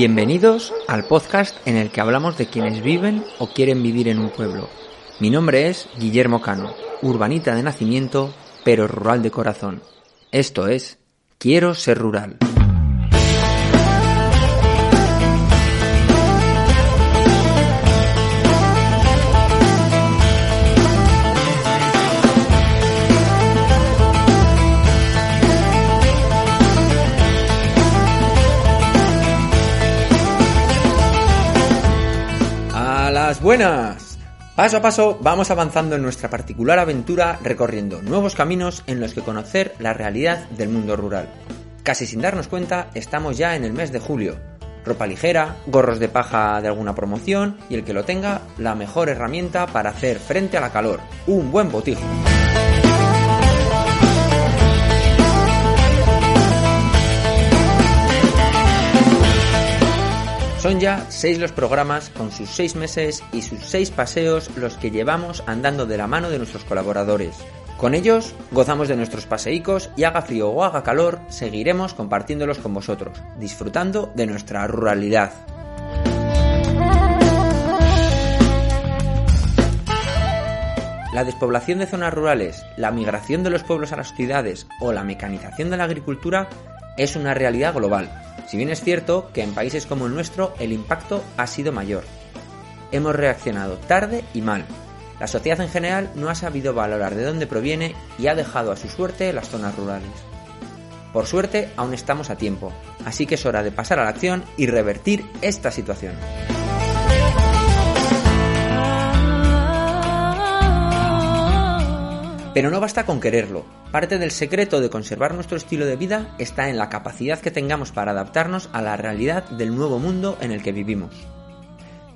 Bienvenidos al podcast en el que hablamos de quienes viven o quieren vivir en un pueblo. Mi nombre es Guillermo Cano, urbanita de nacimiento, pero rural de corazón. Esto es Quiero ser rural. Buenas. Paso a paso vamos avanzando en nuestra particular aventura recorriendo nuevos caminos en los que conocer la realidad del mundo rural. Casi sin darnos cuenta, estamos ya en el mes de julio. Ropa ligera, gorros de paja de alguna promoción y el que lo tenga, la mejor herramienta para hacer frente a la calor, un buen botijo. Son ya seis los programas con sus seis meses y sus seis paseos los que llevamos andando de la mano de nuestros colaboradores. Con ellos gozamos de nuestros paseicos y haga frío o haga calor, seguiremos compartiéndolos con vosotros, disfrutando de nuestra ruralidad. La despoblación de zonas rurales, la migración de los pueblos a las ciudades o la mecanización de la agricultura es una realidad global, si bien es cierto que en países como el nuestro el impacto ha sido mayor. Hemos reaccionado tarde y mal. La sociedad en general no ha sabido valorar de dónde proviene y ha dejado a su suerte las zonas rurales. Por suerte aún estamos a tiempo, así que es hora de pasar a la acción y revertir esta situación. Pero no basta con quererlo. Parte del secreto de conservar nuestro estilo de vida está en la capacidad que tengamos para adaptarnos a la realidad del nuevo mundo en el que vivimos.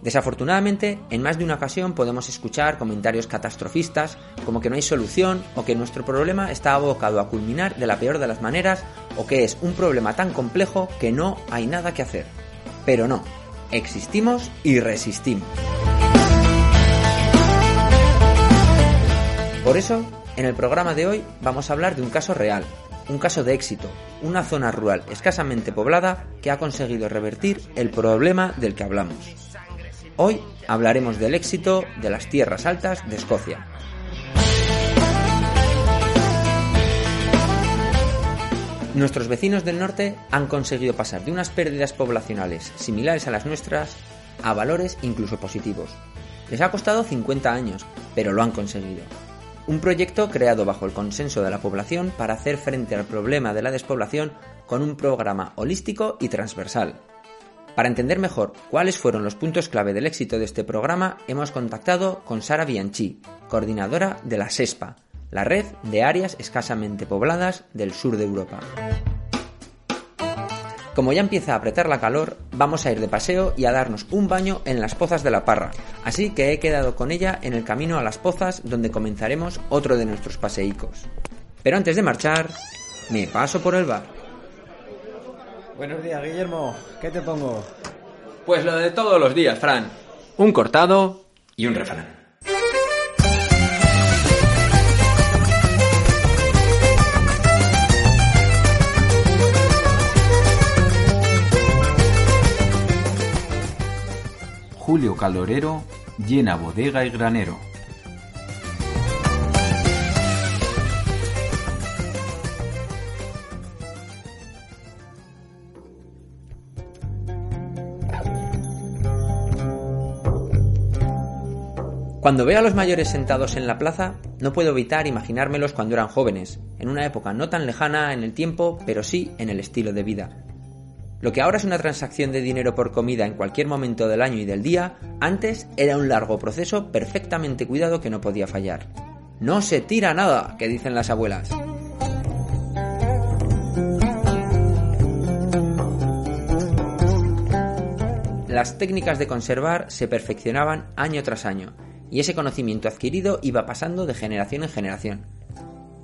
Desafortunadamente, en más de una ocasión podemos escuchar comentarios catastrofistas como que no hay solución o que nuestro problema está abocado a culminar de la peor de las maneras o que es un problema tan complejo que no hay nada que hacer. Pero no, existimos y resistimos. Por eso, en el programa de hoy vamos a hablar de un caso real, un caso de éxito, una zona rural escasamente poblada que ha conseguido revertir el problema del que hablamos. Hoy hablaremos del éxito de las tierras altas de Escocia. Nuestros vecinos del norte han conseguido pasar de unas pérdidas poblacionales similares a las nuestras a valores incluso positivos. Les ha costado 50 años, pero lo han conseguido. Un proyecto creado bajo el consenso de la población para hacer frente al problema de la despoblación con un programa holístico y transversal. Para entender mejor cuáles fueron los puntos clave del éxito de este programa, hemos contactado con Sara Bianchi, coordinadora de la SESPA, la red de áreas escasamente pobladas del sur de Europa. Como ya empieza a apretar la calor, vamos a ir de paseo y a darnos un baño en las pozas de la Parra, así que he quedado con ella en el camino a las pozas donde comenzaremos otro de nuestros paseicos. Pero antes de marchar, me paso por el bar. Buenos días, Guillermo. ¿Qué te pongo? Pues lo de todos los días, Fran. Un cortado y un refrán. Julio Calorero llena bodega y granero. Cuando veo a los mayores sentados en la plaza, no puedo evitar imaginármelos cuando eran jóvenes, en una época no tan lejana en el tiempo, pero sí en el estilo de vida. Lo que ahora es una transacción de dinero por comida en cualquier momento del año y del día, antes era un largo proceso perfectamente cuidado que no podía fallar. No se tira nada, que dicen las abuelas. Las técnicas de conservar se perfeccionaban año tras año, y ese conocimiento adquirido iba pasando de generación en generación.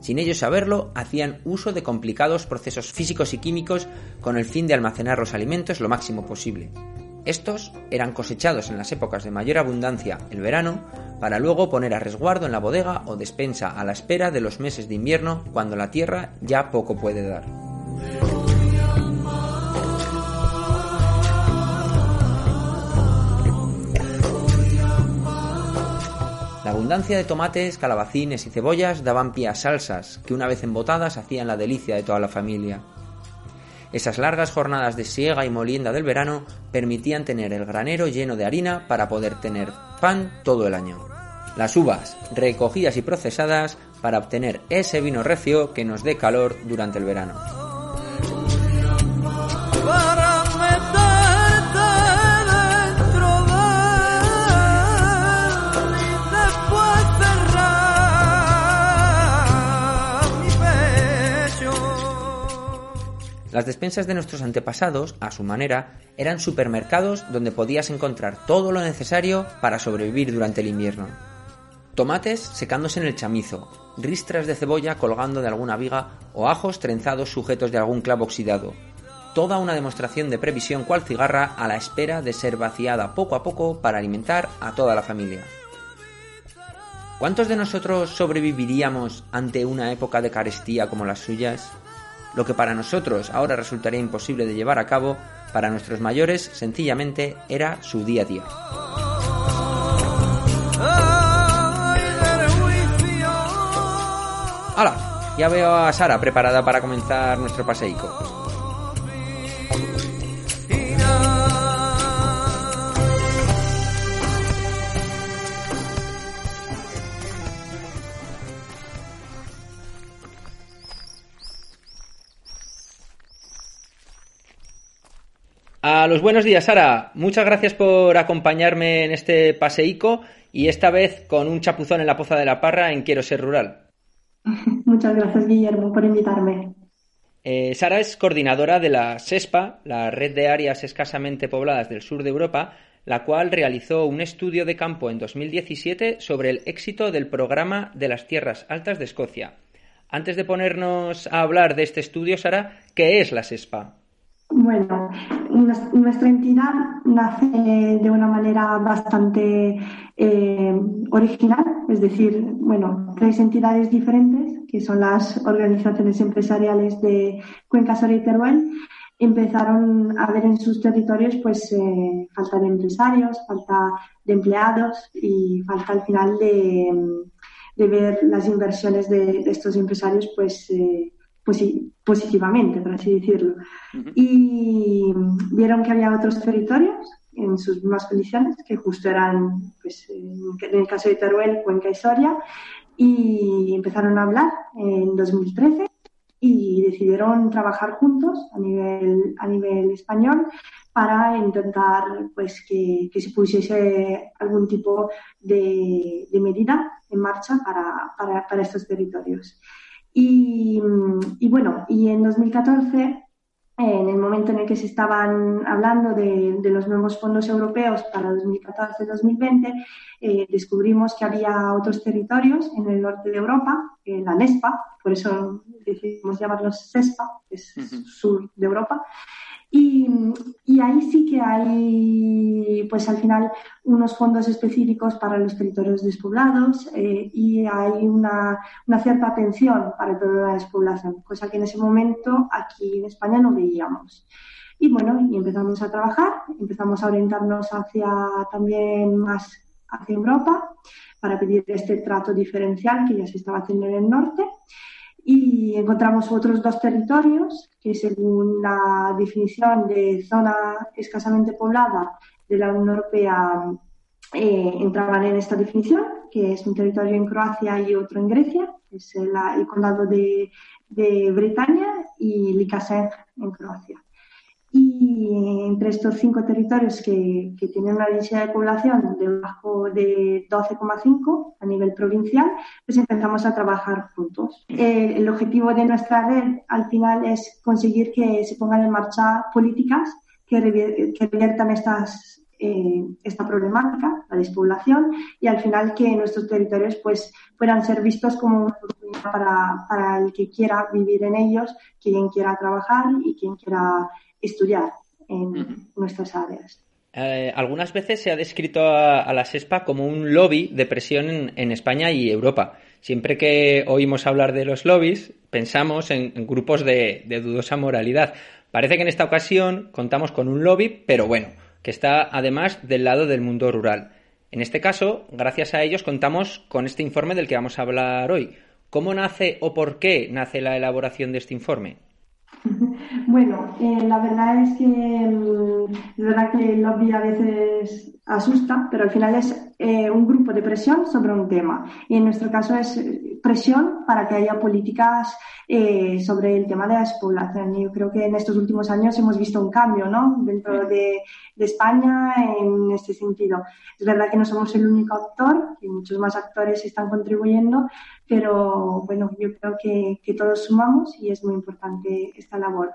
Sin ellos saberlo, hacían uso de complicados procesos físicos y químicos con el fin de almacenar los alimentos lo máximo posible. Estos eran cosechados en las épocas de mayor abundancia, el verano, para luego poner a resguardo en la bodega o despensa a la espera de los meses de invierno cuando la tierra ya poco puede dar. La abundancia de tomates, calabacines y cebollas daban pie a salsas, que una vez embotadas hacían la delicia de toda la familia. Esas largas jornadas de siega y molienda del verano permitían tener el granero lleno de harina para poder tener pan todo el año. Las uvas, recogidas y procesadas para obtener ese vino recio que nos dé calor durante el verano. Las despensas de nuestros antepasados, a su manera, eran supermercados donde podías encontrar todo lo necesario para sobrevivir durante el invierno. Tomates secándose en el chamizo, ristras de cebolla colgando de alguna viga o ajos trenzados sujetos de algún clavo oxidado. Toda una demostración de previsión cual cigarra a la espera de ser vaciada poco a poco para alimentar a toda la familia. ¿Cuántos de nosotros sobreviviríamos ante una época de carestía como las suyas? Lo que para nosotros ahora resultaría imposible de llevar a cabo, para nuestros mayores sencillamente era su día a día. ¡Hala! Ya veo a Sara preparada para comenzar nuestro paseico. A los buenos días, Sara. Muchas gracias por acompañarme en este paseico y esta vez con un chapuzón en la Poza de la Parra en Quiero Ser Rural. Muchas gracias, Guillermo, por invitarme. Eh, Sara es coordinadora de la SESPA, la red de áreas escasamente pobladas del sur de Europa, la cual realizó un estudio de campo en 2017 sobre el éxito del programa de las tierras altas de Escocia. Antes de ponernos a hablar de este estudio, Sara, ¿qué es la SESPA? Bueno, nuestra entidad nace de una manera bastante eh, original, es decir, bueno, tres entidades diferentes, que son las organizaciones empresariales de Cuenca, Soria y Teruel, empezaron a ver en sus territorios pues eh, falta de empresarios, falta de empleados y falta al final de, ver las inversiones de, estos empresarios pues eh, positivamente, por así decirlo. Y vieron que había otros territorios en sus mismas condiciones, que justo eran, pues, en el caso de Teruel, Cuenca y Soria, y empezaron a hablar en 2013 y decidieron trabajar juntos a nivel, a nivel español para intentar pues que, se pusiese algún tipo de, medida en marcha para, para, para estos territorios. Y, bueno, y en 2014 en el momento en el que se estaban hablando de, los nuevos fondos europeos para 2014-2020, eh, descubrimos que había otros territorios en el norte de Europa, en la NESPA, por eso decidimos llamarlos CESPA, que es sur de Europa, y, ahí sí que hay, pues al final, unos fondos específicos para los territorios despoblados eh, y hay una, cierta atención para toda la despoblación, cosa que en ese momento aquí en España no veíamos. Y bueno, y empezamos a trabajar, empezamos a orientarnos hacia también más hacia Europa para pedir este trato diferencial que ya se estaba haciendo en el norte y encontramos otros dos territorios que según la definición de zona escasamente poblada de la Unión Europea eh, entraban en esta definición, que es un territorio en Croacia y otro en Grecia, es el, condado de, de Bretaña y Likasen en Croacia. Y entre estos cinco territorios que, tienen una densidad de población debajo de 12,5 a nivel provincial, pues empezamos a trabajar juntos. Eh, el objetivo de nuestra red al final es conseguir que se pongan en marcha políticas que, reviertan estas, eh, esta problemática, la despoblación, y al final que nuestros territorios pues, puedan ser vistos como una oportunidad para, para el que quiera vivir en ellos, quien quiera trabajar y quien quiera estudiar en nuestras áreas. Eh, algunas veces se ha descrito a, la SESPA como un lobby de presión en, España y Europa. Siempre que oímos hablar de los lobbies, pensamos en, grupos de, dudosa moralidad. Parece que en esta ocasión contamos con un lobby, pero bueno, que está además del lado del mundo rural. En este caso, gracias a ellos contamos con este informe del que vamos a hablar hoy. ¿Cómo nace o por qué nace la elaboración de este informe? Bueno, eh, la verdad es que mm, es verdad que el lobby a veces asusta, pero al final es eh, un grupo de presión sobre un tema. Y en nuestro caso es presión para que haya políticas eh, sobre el tema de la despoblación. Y yo creo que en estos últimos años hemos visto un cambio ¿no? dentro de, España en este sentido. Es verdad que no somos el único actor, que muchos más actores están contribuyendo, pero bueno, yo creo que, que todos sumamos y es muy importante esta labor.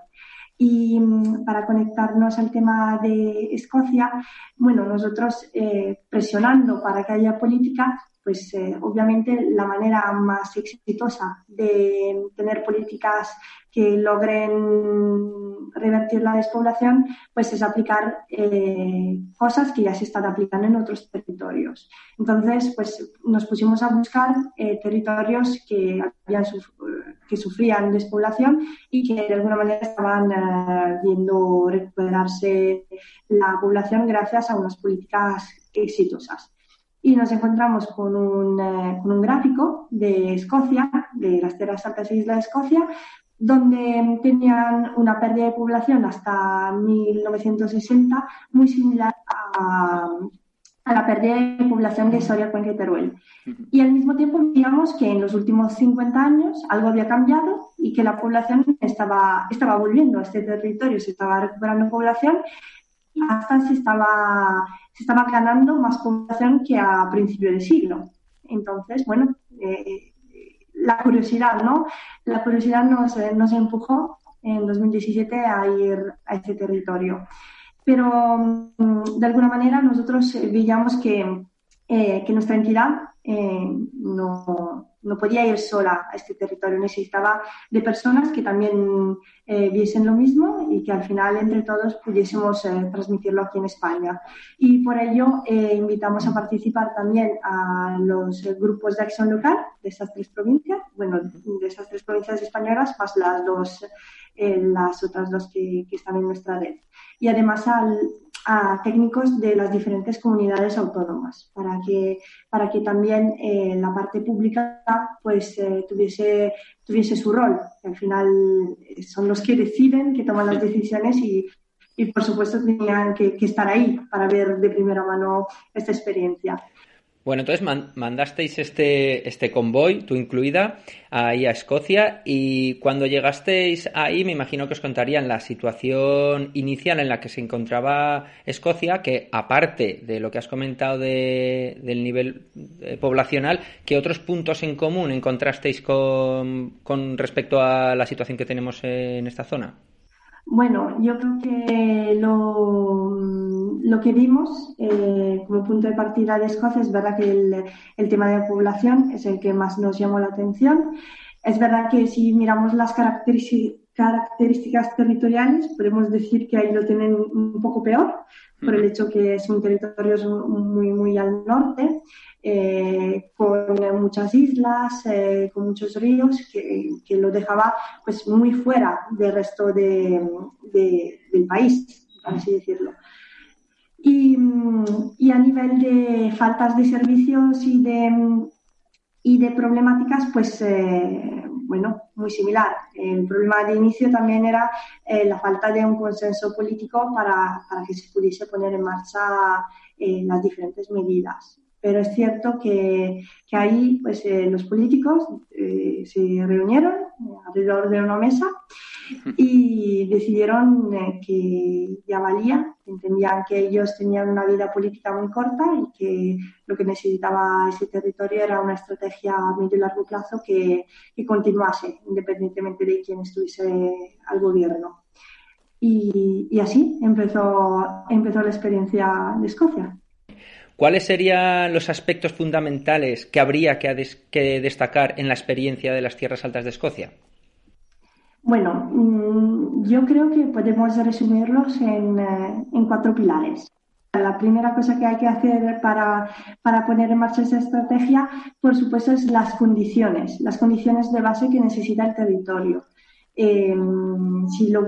Y mm, para conectarnos al tema de Escocia, bueno, nosotros eh, presionando para que haya política, pues eh, obviamente la manera más exitosa de tener políticas que logren revertir la despoblación, pues es aplicar eh, cosas que ya se están aplicando en otros territorios. Entonces, pues nos pusimos a buscar eh, territorios que, habían que sufrían despoblación y que de alguna manera estaban viendo recuperarse la población gracias a unas políticas exitosas. Y nos encontramos con un, eh, con un gráfico de Escocia, de las tierras altas e islas de Escocia, donde tenían una pérdida de población hasta 1960 muy similar a, a la pérdida de población de Soria, Cuenca y Teruel. Y al mismo tiempo veíamos que en los últimos 50 años algo había cambiado y que la población estaba, estaba volviendo a este territorio, se estaba recuperando población hasta se estaba, se estaba ganando más población que a principio de siglo. Entonces, bueno, eh, la curiosidad, ¿no? La curiosidad nos, nos empujó en 2017 a ir a ese territorio. Pero mm, de alguna manera nosotros veíamos que, eh, que nuestra entidad eh, no, no podía ir sola a este territorio, necesitaba de personas que también eh, viesen lo mismo y que al final entre todos pudiésemos eh, transmitirlo aquí en España. Y por ello eh, invitamos a participar también a los grupos de acción local de estas tres provincias, bueno, de esas tres provincias españolas, más las dos, las otras dos que, que están en nuestra red. Y además al, a técnicos de las diferentes comunidades autónomas para que, para que también eh, la parte pública pues eh, tuviese, tuviese su rol. Al final eh, son los que deciden, que toman las decisiones y, y por supuesto tenían que, que estar ahí para ver de primera mano esta experiencia. Bueno, entonces mandasteis este, este convoy, tú incluida, ahí a Escocia y cuando llegasteis ahí me imagino que os contarían la situación inicial en la que se encontraba Escocia, que aparte de lo que has comentado de, del nivel eh, poblacional, ¿qué otros puntos en común encontrasteis con, con respecto a la situación que tenemos en esta zona? Bueno, yo creo que lo, lo que vimos eh, como punto de partida de Escocia es verdad que el, tema de la población es el que más nos llamó la atención. Es verdad que si miramos las características territoriales, podemos decir que ahí lo tienen un poco peor, por el hecho que es un territorio muy, muy al norte. Eh, con muchas islas, eh, con muchos ríos, que, lo dejaba pues muy fuera del resto de, del país, por así decirlo. Y, y, a nivel de faltas de servicios y de, y de problemáticas, pues eh, bueno, muy similar. El problema de inicio también era la falta de un consenso político para, para que se pudiese poner en marcha las diferentes medidas pero es cierto que, que ahí pues, eh, los políticos eh, se reunieron alrededor de una mesa y decidieron eh, que ya valía, entendían que ellos tenían una vida política muy corta y que lo que necesitaba ese territorio era una estrategia a medio y largo plazo que, continuase, independientemente de quién estuviese al gobierno. Y, y así empezó, empezó la experiencia de Escocia. ¿Cuáles serían los aspectos fundamentales que habría que, destacar en la experiencia de las tierras altas de Escocia? Bueno, mm, yo creo que podemos resumirlos en, eh, cuatro pilares. la primera cosa que hay que hacer para, para, poner en marcha esa estrategia, por supuesto, es las condiciones, las condiciones de base que necesita el territorio. Em, si, lo,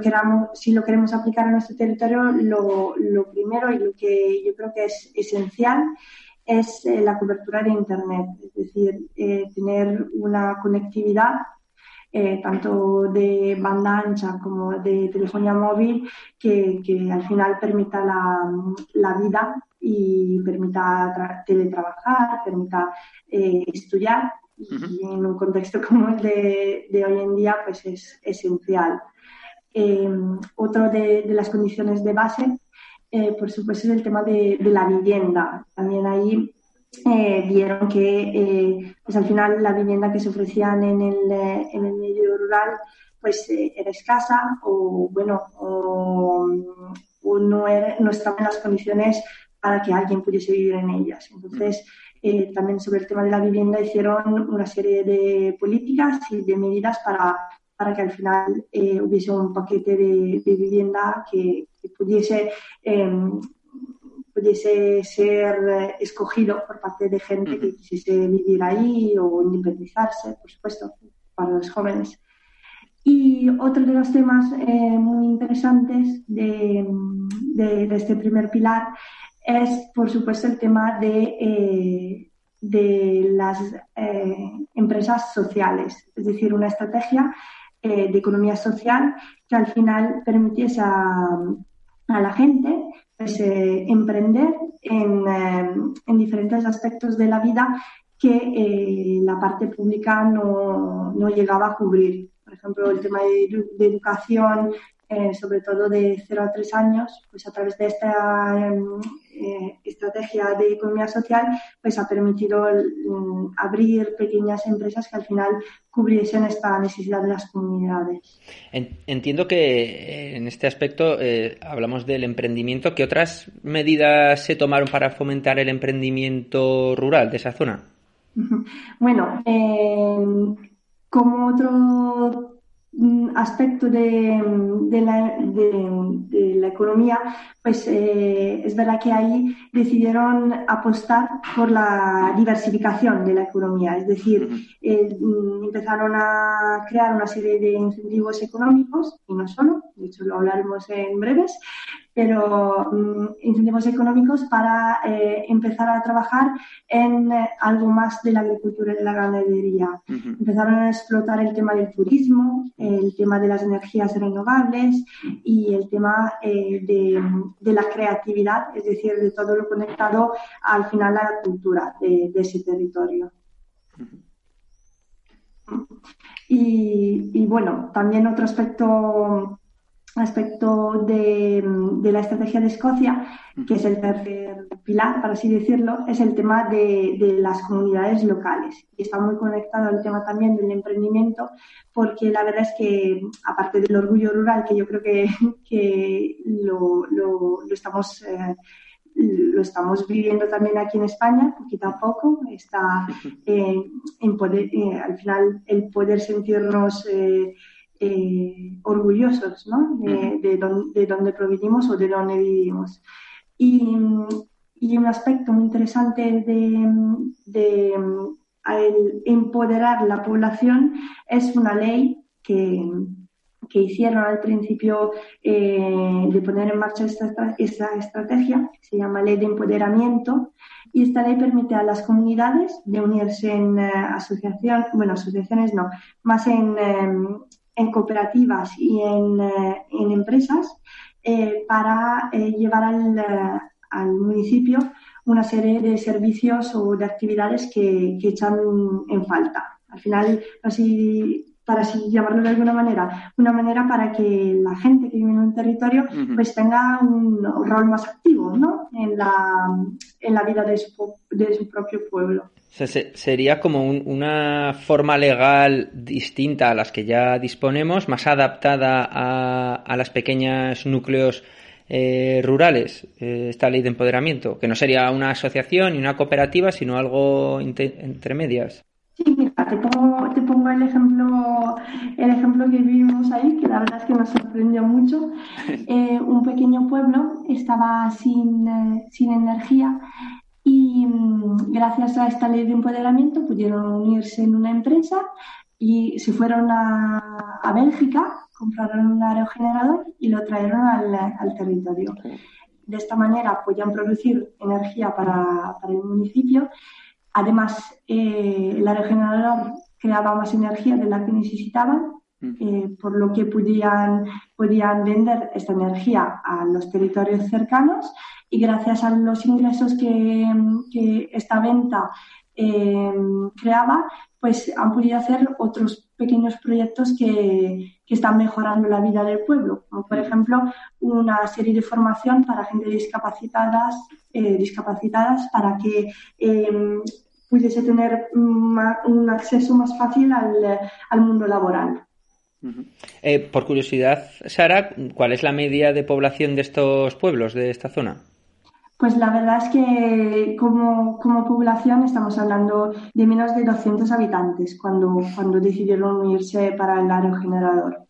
queramos, si lo queremos aplicar a nuestro territorio, lo, lo, primero y lo que yo creo que es esencial es eh, la cobertura de Internet, es decir, eh, tener una conectividad eh, tanto de banda ancha como de telefonía móvil que, que al final permita la, la, vida y permita teletrabajar, permita estudiar y en un contexto como el de, de hoy en día pues es esencial. Eh, otro de, de, las condiciones de base, eh, por supuesto, es el tema de, de la vivienda. También ahí eh, vieron que eh, pues al final la vivienda que se ofrecían en el, en el medio rural pues era escasa o bueno o, o no, era, no estaban en las condiciones para que alguien pudiese vivir en ellas. Entonces, eh, también sobre el tema de la vivienda hicieron una serie de políticas y de medidas para, para que al final eh, hubiese un paquete de, de vivienda que, que pudiese, eh, pudiese ser escogido por parte de gente que quisiese vivir ahí o independizarse, por supuesto, para los jóvenes. Y otro de los temas eh, muy interesantes de, de, de, este primer pilar es, por supuesto, el tema de, eh, de las eh, empresas sociales, es decir, una estrategia eh, de economía social que al final permitiese a, a la gente pues, eh, emprender en, eh, en, diferentes aspectos de la vida que eh, la parte pública no, no, llegaba a cubrir. Por ejemplo, el tema de, de educación, eh, sobre todo de 0 a 3 años, pues a través de esta eh, estrategia de economía social, pues ha permitido um, abrir pequeñas empresas que al final cubriesen esta necesidad de las comunidades. Entiendo que eh, en este aspecto eh, hablamos del emprendimiento. ¿Qué otras medidas se tomaron para fomentar el emprendimiento rural de esa zona? Bueno, como otro aspecto de, de, la, de, de, la, economía, pues eh, es verdad que ahí decidieron apostar por la diversificación de la economía, es decir, eh, empezaron a crear una serie de incentivos económicos, y no solo, de hecho lo hablaremos en breves, pero um, incentivos económicos para eh, empezar a trabajar en eh, algo más de la agricultura y de la ganadería. Uh -huh. Empezaron a explotar el tema del turismo, el tema de las energías renovables y el tema eh, de, de, la creatividad, es decir, de todo lo conectado al final a la cultura de, de ese territorio. Uh -huh. y, y bueno, también otro aspecto aspecto de, de, la estrategia de Escocia, que es el tercer pilar, para así decirlo, es el tema de, de, las comunidades locales. Y está muy conectado al tema también del emprendimiento, porque la verdad es que, aparte del orgullo rural, que yo creo que, que lo, lo, lo estamos... Eh, lo estamos viviendo también aquí en España, poquito a poco. Está eh, en poder, eh, al final el poder sentirnos eh, eh, orgullosos ¿no? de, de, don, de, dónde provenimos o de dónde vivimos. Y, y un aspecto muy interesante de, de el empoderar la población es una ley que, que hicieron al principio eh, de poner en marcha esta, esta estrategia, que se llama Ley de Empoderamiento, y esta ley permite a las comunidades de unirse en uh, asociación, bueno, asociaciones no, más en, um, en cooperativas y en, eh, en empresas eh, para eh, llevar al, al, municipio una serie de servicios o de actividades que, que echan en falta. Al final, así para así llamarlo de alguna manera, una manera para que la gente que vive en un territorio uh -huh. pues tenga un rol más activo ¿no? en, la, en la vida de su, de su propio pueblo. O sea, se, sería como un, una forma legal distinta a las que ya disponemos, más adaptada a, a las pequeños núcleos eh, rurales, eh, esta ley de empoderamiento, que no sería una asociación ni una cooperativa, sino algo entre medias. Pongo, te pongo el ejemplo, el ejemplo que vivimos ahí, que la verdad es que nos sorprendió mucho. Eh, un pequeño pueblo estaba sin, eh, sin energía y mm, gracias a esta ley de empoderamiento pudieron unirse en una empresa y se fueron a, a Bélgica, compraron un aerogenerador y lo trajeron al, al territorio. De esta manera podían producir energía para, para el municipio Además, eh, el aerogenerador creaba más energía de la que necesitaban, eh, por lo que podían, podían vender esta energía a los territorios cercanos. Y gracias a los ingresos que, esta venta eh, creaba, pues han podido hacer otros pequeños proyectos que, que, están mejorando la vida del pueblo, como por ejemplo una serie de formación para gente discapacitadas, discapacitadas para que pudiese tener un acceso más fácil al, mundo laboral. Eh, por curiosidad, Sara, ¿cuál es la media de población de estos pueblos, de esta zona? Pues la verdad es que como, población estamos hablando de menos de 200 habitantes cuando, cuando decidieron unirse para el aerogenerador.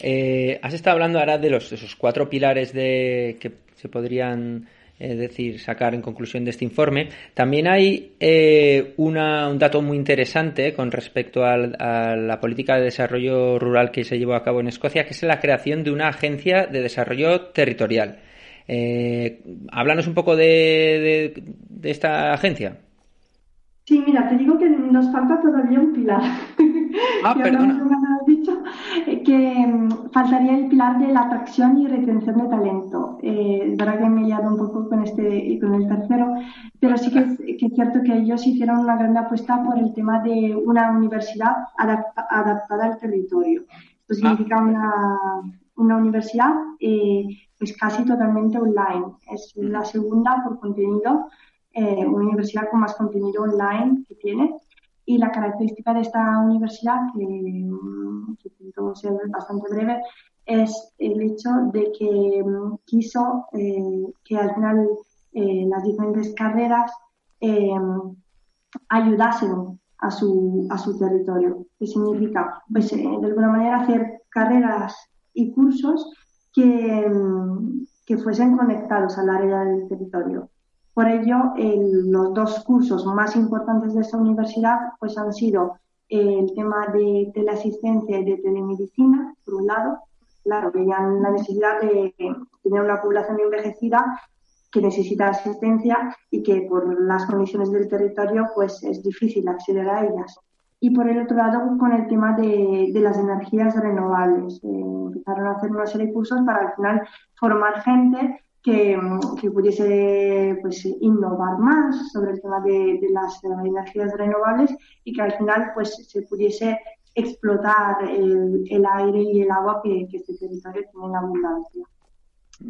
Eh, has estado hablando ahora de los esos cuatro pilares de que se podrían es decir, sacar en conclusión de este informe. También hay eh, un dato muy interesante con respecto a la política de desarrollo rural que se llevó a cabo en Escocia, que es la creación de una agencia de desarrollo territorial. Eh, háblanos un poco de, de esta agencia. Sí, mira, te digo que nos falta todavía un pilar. Ah, perdona. dicho eh, que mm, faltaría el pilar de la atracción y retención de talento. Eh, es verdad que me he liado un poco con este con el tercero, pero sí que es, cierto que ellos hicieron una gran apuesta por el tema de una universidad adaptada al territorio. Esto significa una, una universidad eh, pues casi totalmente online. Es la segunda por contenido, una universidad con más contenido online que tiene. Y la característica de esta universidad, que, que intento bastante breve, es el hecho de que mm, quiso eh, que al final eh, las diferentes carreras eh, ayudasen a su, a su territorio. ¿Qué significa? Pues de alguna manera hacer carreras y cursos que, mm, que fuesen conectados al área del territorio. Por ello, los dos cursos más importantes de esta universidad pues, han sido el tema de teleasistencia y de telemedicina, por un lado. Claro, veían la necesidad de tener una población envejecida que necesita asistencia y que por las condiciones del territorio pues es difícil acceder a ellas. Y por el otro lado, con el tema de, las energías renovables. Eh, empezaron a hacer una serie de cursos para al final formar gente que, pudiese pues, innovar más sobre el tema de, las energías renovables y que al final pues, se pudiese explotar el, aire y el agua que, este territorio tiene en abundancia.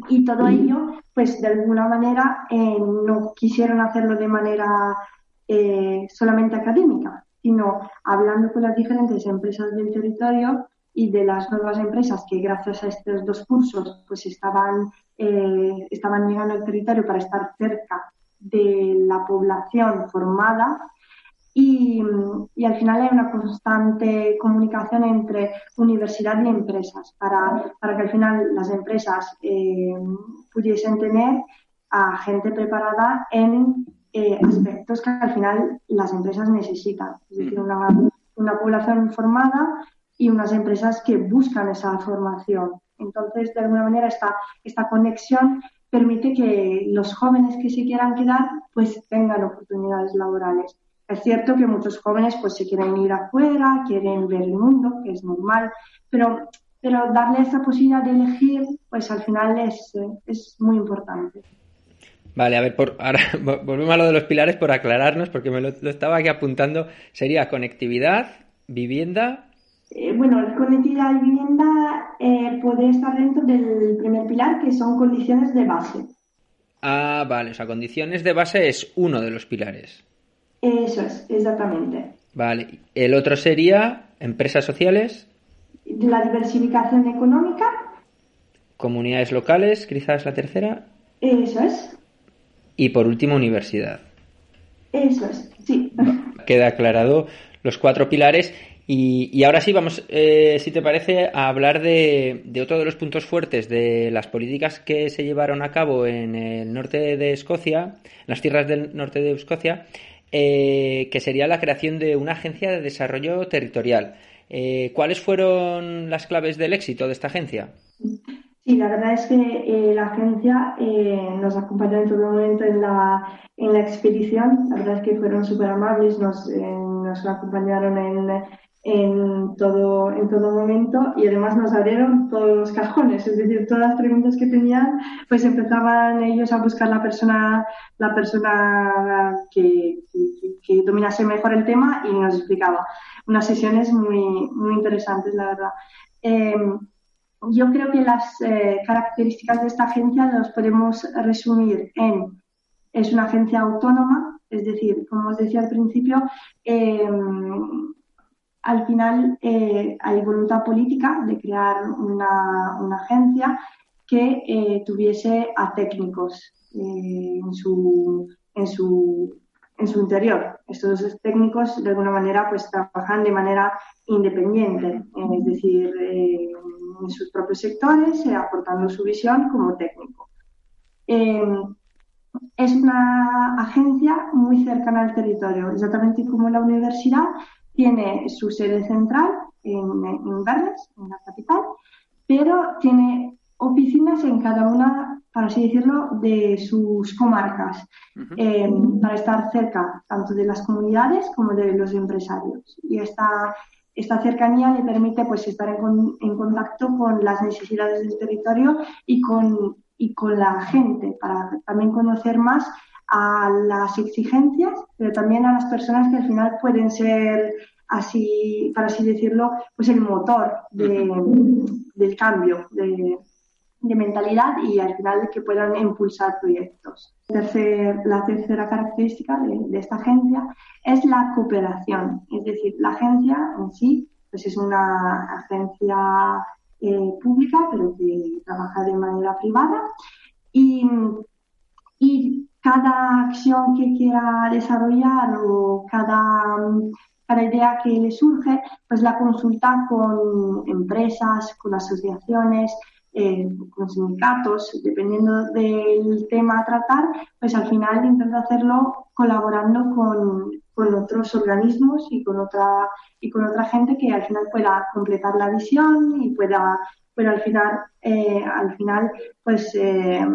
Y todo ello, pues de alguna manera, eh, no quisieron hacerlo de manera eh, solamente académica, sino hablando con las diferentes empresas del territorio y de las nuevas empresas que gracias a estos dos cursos pues estaban eh, estaban llegando al territorio para estar cerca de la población formada y, al final hay una constante comunicación entre universidad y empresas para, para que al final las empresas eh, pudiesen tener a gente preparada en eh, aspectos que al final las empresas necesitan. Es decir, una, una población formada y unas empresas que buscan esa formación. Entonces, de alguna manera, esta, esta conexión permite que los jóvenes que se quieran quedar, pues tengan oportunidades laborales. Es cierto que muchos jóvenes pues se quieren ir afuera, quieren ver el mundo, que es normal, pero, pero darle esa posibilidad de elegir, pues al final es, es muy importante. Vale, a ver, por, ahora volvemos a lo de los pilares por aclararnos, porque me lo, lo estaba aquí apuntando. Sería conectividad, vivienda eh, bueno, conectividad y vivienda eh, puede estar dentro del primer pilar, que son condiciones de base. Ah, vale, o sea, condiciones de base es uno de los pilares. Eso es, exactamente. Vale, el otro sería empresas sociales. La diversificación económica. Comunidades locales, quizás la tercera. Eso es. Y por último, universidad. Eso es, sí. Queda aclarado los cuatro pilares. Y, ahora sí, vamos, eh, si te parece, a hablar de, otro de los puntos fuertes de las políticas que se llevaron a cabo en el norte de Escocia, las tierras del norte de Escocia, eh, que sería la creación de una agencia de desarrollo territorial. Eh, ¿Cuáles fueron las claves del éxito de esta agencia? Sí, la verdad es que eh, la agencia eh, nos acompañó en todo momento en la, en la expedición. La verdad es que fueron súper amables, nos, eh, nos acompañaron en, en, todo, en todo momento y además nos abrieron todos los cajones. Es decir, todas las preguntas que tenían, pues empezaban ellos a buscar la persona, la persona que, que, dominase mejor el tema y nos explicaba. Unas sesiones muy, muy interesantes, la verdad. Yo creo que las eh, características de esta agencia las podemos resumir en es una agencia autónoma, es decir, como os decía al principio, em, al final eh, hay voluntad política de crear una, una agencia que eh, tuviese a técnicos en, su, en, su, en su interior. Estos técnicos, de alguna manera, pues trabajan de manera independiente, es decir, en sus propios sectores, eh, aportando su visión como técnico. Eh, es una agencia muy cercana al territorio, exactamente como la universidad tiene su sede central en, en en la capital, pero tiene oficinas en cada una, para así decirlo, de sus comarcas, eh, para estar cerca tanto de las comunidades como de los empresarios. Y esta esta cercanía le permite pues estar en, contacto con las necesidades del territorio y con, y con la gente para también conocer más a las exigencias, pero también a las personas que al final pueden ser así, para así decirlo, pues el motor del cambio, de, de mentalidad y al final que puedan impulsar proyectos. la tercera característica de, esta agencia es la cooperación, es decir, la agencia en sí pues es una agencia eh, pública pero que trabaja de manera privada y, y cada acción que quiera desarrollar o cada cada idea que le surge, pues la consulta con empresas, con asociaciones, eh, con sindicatos, dependiendo del tema a tratar, pues al final intenta hacerlo colaborando con, con, otros organismos y con otra y con otra gente que al final pueda completar la visión y pueda, pero al final, eh, al final pues eh,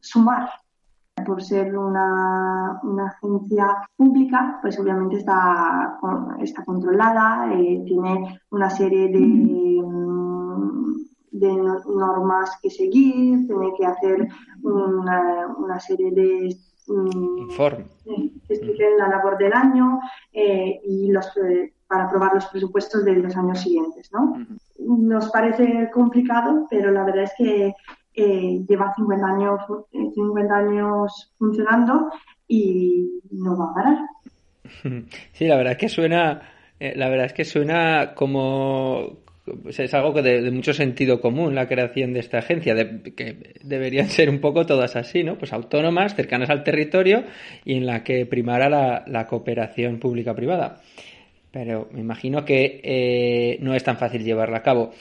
sumar por ser una, una, agencia pública, pues obviamente está, está controlada, eh, tiene una serie de, de normas que seguir, tiene que hacer una, una serie de informe que expliquen la labor del año eh, y los eh, para aprobar los presupuestos de los años siguientes, ¿no? Nos parece complicado, pero la verdad es que eh, lleva 50 años, 50 años funcionando y no va a parar. Sí, la verdad es que suena, la verdad es que suena como, es algo que de, mucho sentido común la creación de esta agencia, que deberían ser un poco todas así, ¿no? Pues autónomas, cercanas al territorio y en la que primara la, cooperación pública-privada. Pero me imagino que eh, no es tan fácil llevarla a cabo.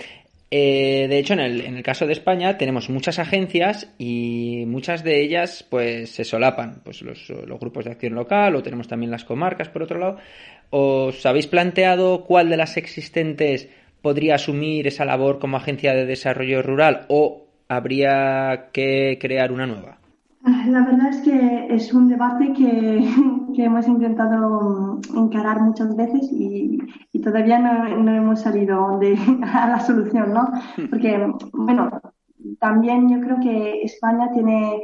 Eh, de hecho, en el, en el, caso de España tenemos muchas agencias y muchas de ellas pues se solapan, pues los, los, grupos de acción local o tenemos también las comarcas por otro lado. ¿Os habéis planteado cuál de las existentes podría asumir esa labor como agencia de desarrollo rural o habría que crear una nueva? La verdad es que es un debate que, hemos intentado encarar muchas veces y, todavía no, hemos salido de, a la solución, ¿no? Porque, bueno, también yo creo que España tiene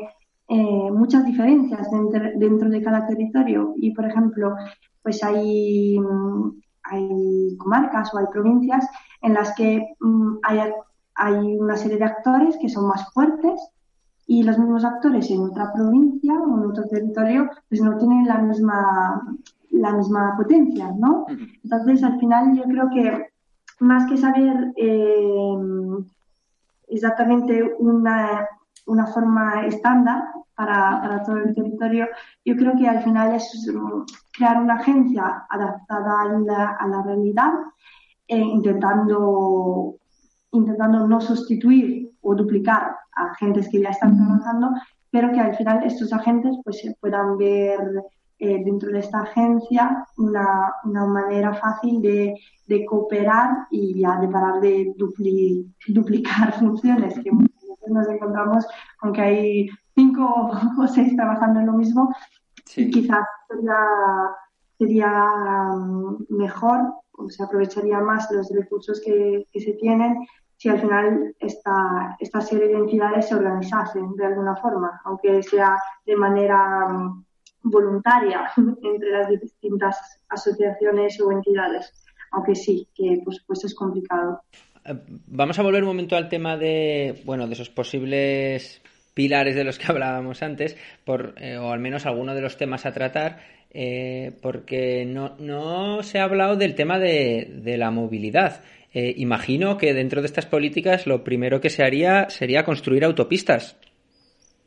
eh, muchas diferencias dentro, dentro, de cada territorio y, por ejemplo, pues hay, hay comarcas o hay provincias en las que mm, hay, hay una serie de actores que son más fuertes y los mismos actores en otra provincia o en otro territorio pues no tienen la misma la misma potencia, ¿no? Entonces al final yo creo que más que saber eh, exactamente una, una forma estándar, para, para, todo el territorio. Yo creo que al final es mm, crear una agencia adaptada a la, a la realidad, eh, intentando, intentando no sustituir o duplicar a agentes que ya están trabajando, pero que al final estos agentes pues puedan ver eh, dentro de esta agencia una, una manera fácil de, de, cooperar y ya de parar de duplicar funciones, que nos encontramos con que hay cinco o seis trabajando en lo mismo y quizás sería, sería mm, mejor o se aprovecharía más los recursos que, que se tienen si al final esta, esta serie de entidades se organizasen de alguna forma, aunque sea de manera mm, voluntaria entre las distintas asociaciones o entidades, aunque sí, que por supuesto es complicado. Eh, vamos a volver un momento al tema de, bueno, de esos posibles pilares de los que hablábamos antes, por, eh, o al menos alguno de los temas a tratar, eh, porque no, no, se ha hablado del tema de, de la movilidad. Imagino que dentro de estas políticas lo primero que se haría sería construir autopistas.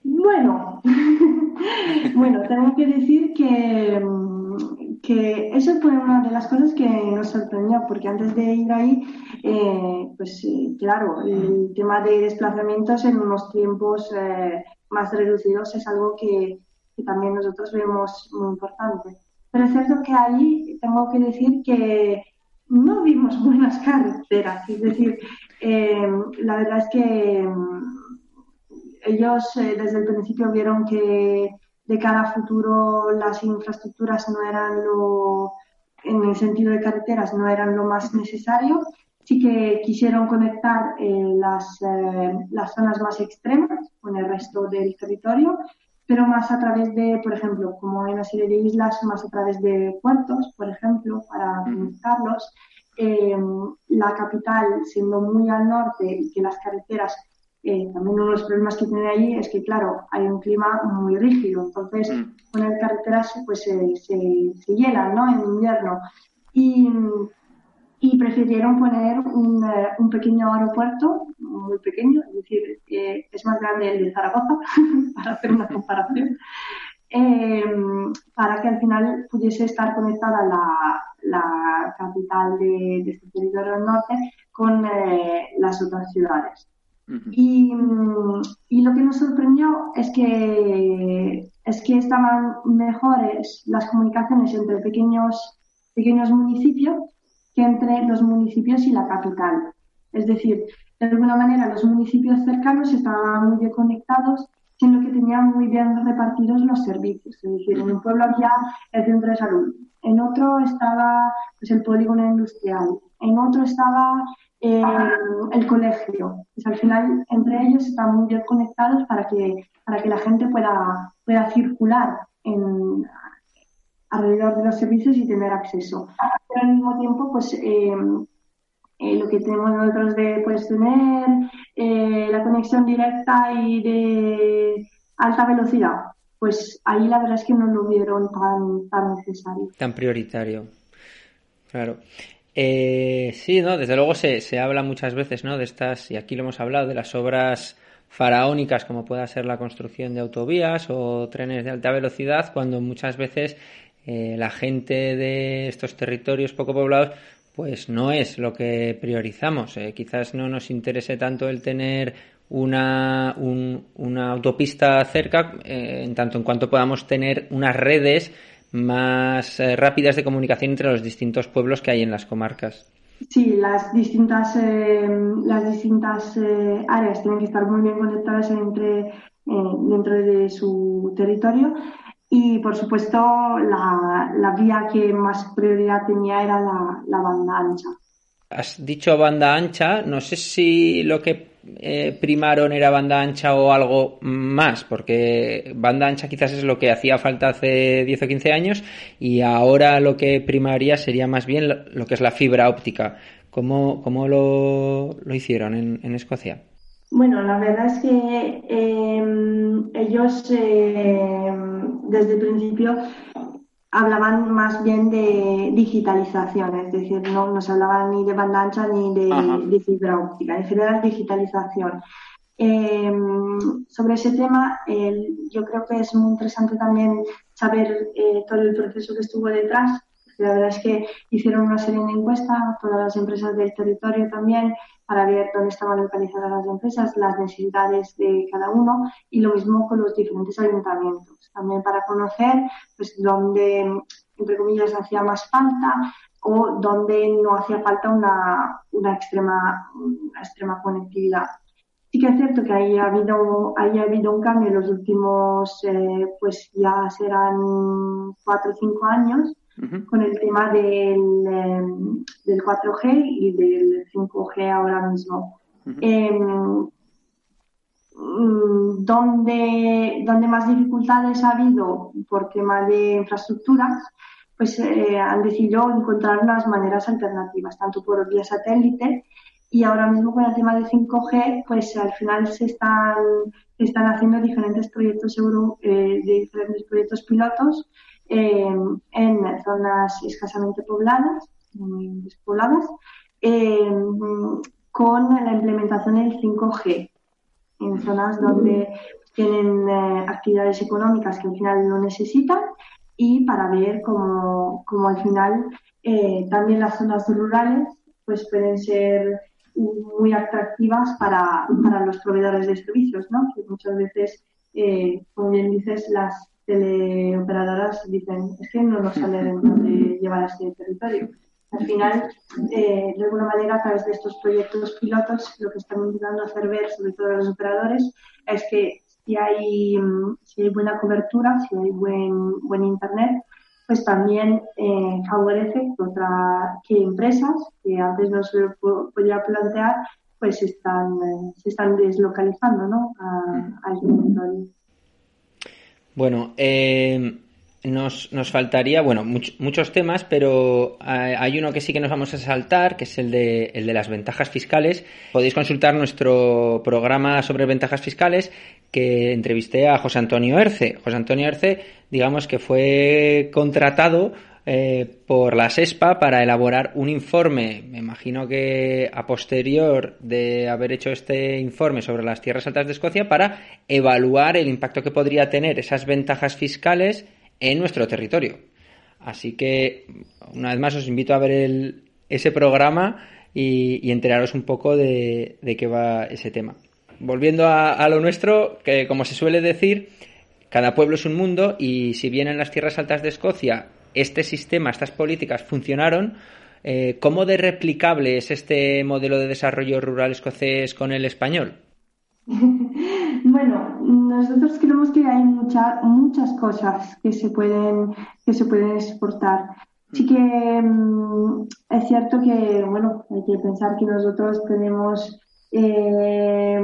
Bueno, bueno, tengo que decir que, mm, que, eso fue una de las cosas que nos sorprendió, porque antes de ir ahí, eh, pues eh, claro, el tema de desplazamientos en unos tiempos eh, más reducidos es algo que, también nosotros vemos muy importante. Pero es cierto que ahí tengo que decir que no vimos buenas carreteras, es decir, la verdad es que mm, ellos desde el principio vieron que de cara a futuro las infraestructuras no eran lo, en el sentido de carreteras, no eran lo más necesario. Sí que quisieron conectar eh, las, eh, las zonas más extremas con el resto del territorio, pero más a través de, por ejemplo, como hay una serie de islas, más a través de puertos, por ejemplo, para conectarlos. Eh, la capital, siendo muy al norte y que las carreteras eh, también uno de los problemas que tiene ahí es que, claro, hay un clima muy rígido, entonces mm. con el carreteras pues se, se, hielan, ¿no? En invierno. Y, y prefirieron poner un, eh, un, pequeño aeropuerto, muy pequeño, es decir, eh, es más grande el de Zaragoza, para hacer una comparación, para que al final pudiese estar conectada la, la capital de, de este territorio del norte con las otras ciudades. Y, y, lo que nos sorprendió es que, es que estaban mejores las comunicaciones entre pequeños, pequeños municipios que entre los municipios y la capital. Es decir, de alguna manera los municipios cercanos estaban muy bien conectados, siendo que tenían muy bien repartidos los servicios. Es decir, en un pueblo había el centro de salud, en otro estaba pues, el polígono industrial, en otro estaba eh, el colegio. Pues al final, entre ellos están muy bien conectados para que, para que la gente pueda, pueda circular en, alrededor de los servicios y tener acceso. Pero al mismo tiempo, pues eh, eh, lo que tenemos nosotros de pues, tener la conexión directa y de alta velocidad, pues ahí la verdad es que no lo vieron tan, tan necesario. Tan prioritario. Claro. Eh, sí, no, desde luego se, se, habla muchas veces, ¿no? De estas, y aquí lo hemos hablado, de las obras faraónicas como pueda ser la construcción de autovías o trenes de alta velocidad, cuando muchas veces eh, la gente de estos territorios poco poblados pues no es lo que priorizamos. Eh, quizás no nos interese tanto el tener una, una autopista cerca, eh, en tanto en cuanto podamos tener unas redes más eh, rápidas de comunicación entre los distintos pueblos que hay en las comarcas. Sí, las distintas, eh, las distintas áreas tienen que estar muy bien conectadas entre, dentro de su territorio y, por supuesto, la, la, vía que más prioridad tenía era la, banda ancha. Has dicho banda ancha, no sé si lo que eh, primaron era banda ancha o algo más, porque banda ancha quizás es lo que hacía falta hace 10 o 15 años y ahora lo que primaría sería más bien lo, que es la fibra óptica. ¿Cómo, cómo lo, lo, hicieron en, en, Escocia? Bueno, la verdad es que eh, ellos eh, desde el principio hablaban más bien de digitalización, es decir, no, se hablaban ni de banda ancha ni de, fibra óptica, en general digitalización. Em, sobre ese tema, yo creo que es muy interesante también saber eh, todo el proceso que estuvo detrás. La verdad es que hicieron una serie de encuestas todas las empresas del territorio también para ver dónde estaban localizadas las empresas, las necesidades de cada uno y lo mismo con los diferentes ayuntamientos. También para conocer pues, dónde, entre comillas, hacía más falta o dónde no hacía falta una, una, extrema, extrema conectividad. Sí que es cierto que ahí ha habido, ahí ha habido un cambio en los últimos, eh, pues ya serán cuatro o cinco años, con el tema del, em, del 4G y del 5G ahora mismo. Em, mm, donde, donde más dificultades ha habido por tema de infraestructuras, pues eh, han decidido encontrar unas maneras alternativas, tanto por vía satélite y ahora mismo con el tema de 5G, pues al final se están, están haciendo diferentes proyectos eh, de diferentes proyectos pilotos eh, en zonas escasamente pobladas, muy despobladas, eh, con la implementación del 5G en zonas donde tienen actividades económicas que al final no necesitan y para ver cómo, cómo al final también las zonas rurales pues pueden ser muy atractivas para, para los proveedores de servicios, ¿no? Que muchas veces, eh, como bien dices, las teleoperadoras dicen, es que no nos sale de llevar a este territorio. Al final, eh, de alguna manera, a través de estos proyectos pilotos, lo que están intentando hacer ver, sobre todo a los operadores, es que si hay, si hay buena cobertura, si hay buen, buen Internet, pues también eh, favorece contra que empresas que antes no se podía plantear, pues están, eh, se están deslocalizando ¿no? a, ese Bueno, eh, nos, nos, faltaría, bueno, muchos temas, pero hay uno que sí que nos vamos a saltar, que es el de, el de las ventajas fiscales. Podéis consultar nuestro programa sobre ventajas fiscales, que entrevisté a José Antonio Erce. José Antonio Erce, digamos que fue contratado eh, por la SESPA para elaborar un informe, me imagino que a posterior de haber hecho este informe sobre las tierras altas de Escocia, para evaluar el impacto que podría tener esas ventajas fiscales en nuestro territorio. Así que, una vez más, os invito a ver ese programa y, enteraros un poco de, qué va ese tema volviendo a, lo nuestro, que como se suele decir, cada pueblo es un mundo y si bien en las tierras altas de Escocia este sistema, estas políticas funcionaron, eh, ¿cómo de replicable es este modelo de desarrollo rural escocés con el español? Bueno, nosotros creemos que hay muchas cosas que se pueden, que se pueden exportar. Sí que mm, es cierto que, bueno, hay que pensar que nosotros tenemos eh,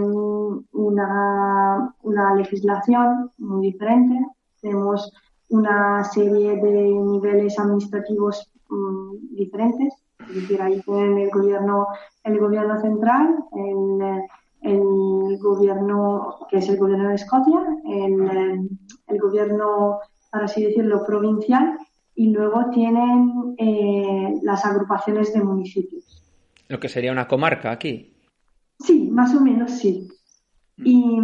una, una legislación muy diferente. Tenemos una serie de niveles administrativos mm, diferentes. Es decir, ahí tienen el gobierno, el gobierno central, el, el, gobierno, que es el gobierno de Escocia, el, el gobierno, para así decirlo, provincial, y luego tienen eh, las agrupaciones de municipios. Lo que sería una comarca aquí. Sí, más o menos sí. Y,